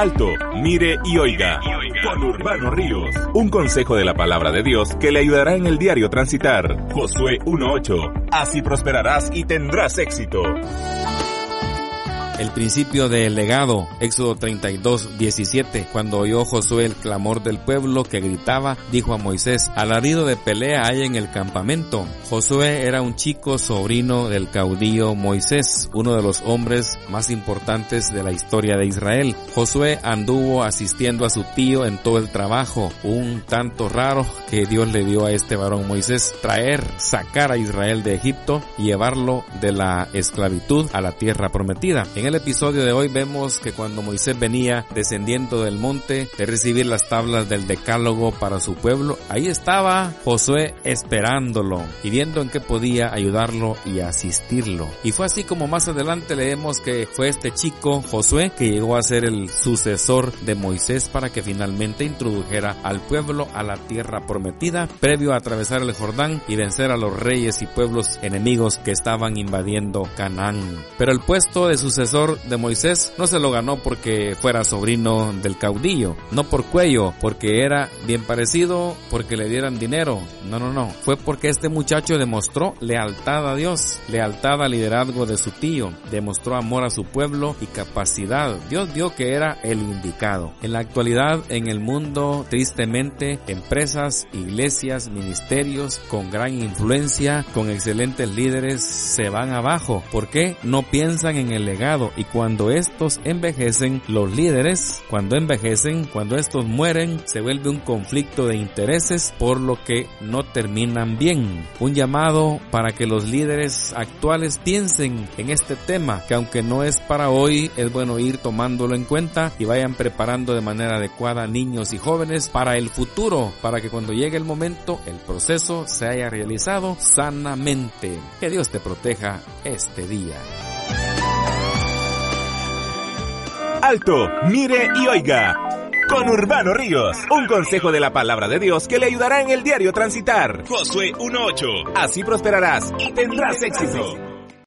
Alto, mire y oiga. Con Urbano Ríos. Un consejo de la palabra de Dios que le ayudará en el diario transitar. Josué 1.8. Así prosperarás y tendrás éxito. El principio del legado, Éxodo 32, 17. Cuando oyó Josué el clamor del pueblo que gritaba, dijo a Moisés, alarido de pelea hay en el campamento. Josué era un chico sobrino del caudillo Moisés, uno de los hombres más importantes de la historia de Israel. Josué anduvo asistiendo a su tío en todo el trabajo, un tanto raro que Dios le dio a este varón Moisés, traer, sacar a Israel de Egipto y llevarlo de la esclavitud a la tierra prometida. En el episodio de hoy vemos que cuando Moisés venía descendiendo del monte de recibir las tablas del decálogo para su pueblo, ahí estaba Josué esperándolo y viendo en qué podía ayudarlo y asistirlo. Y fue así como más adelante leemos que fue este chico Josué que llegó a ser el sucesor de Moisés para que finalmente introdujera al pueblo a la tierra prometida previo a atravesar el Jordán y vencer a los reyes y pueblos enemigos que estaban invadiendo Canaán. Pero el puesto de sucesor de Moisés no se lo ganó porque fuera sobrino del caudillo, no por cuello, porque era bien parecido, porque le dieran dinero. No, no, no. Fue porque este muchacho demostró lealtad a Dios, lealtad al liderazgo de su tío, demostró amor a su pueblo y capacidad. Dios vio que era el indicado. En la actualidad, en el mundo, tristemente, empresas, iglesias, ministerios con gran influencia, con excelentes líderes, se van abajo. ¿Por qué? No piensan en el legado y cuando estos envejecen, los líderes, cuando envejecen, cuando estos mueren, se vuelve un conflicto de intereses por lo que no terminan bien. Un llamado para que los líderes actuales piensen en este tema, que aunque no es para hoy, es bueno ir tomándolo en cuenta y vayan preparando de manera adecuada niños y jóvenes para el futuro, para que cuando llegue el momento, el proceso se haya realizado sanamente. Que Dios te proteja este día. Alto, mire y oiga. Con Urbano Ríos, un consejo de la palabra de Dios que le ayudará en el diario transitar. Josué 1.8. Así prosperarás y tendrás éxito.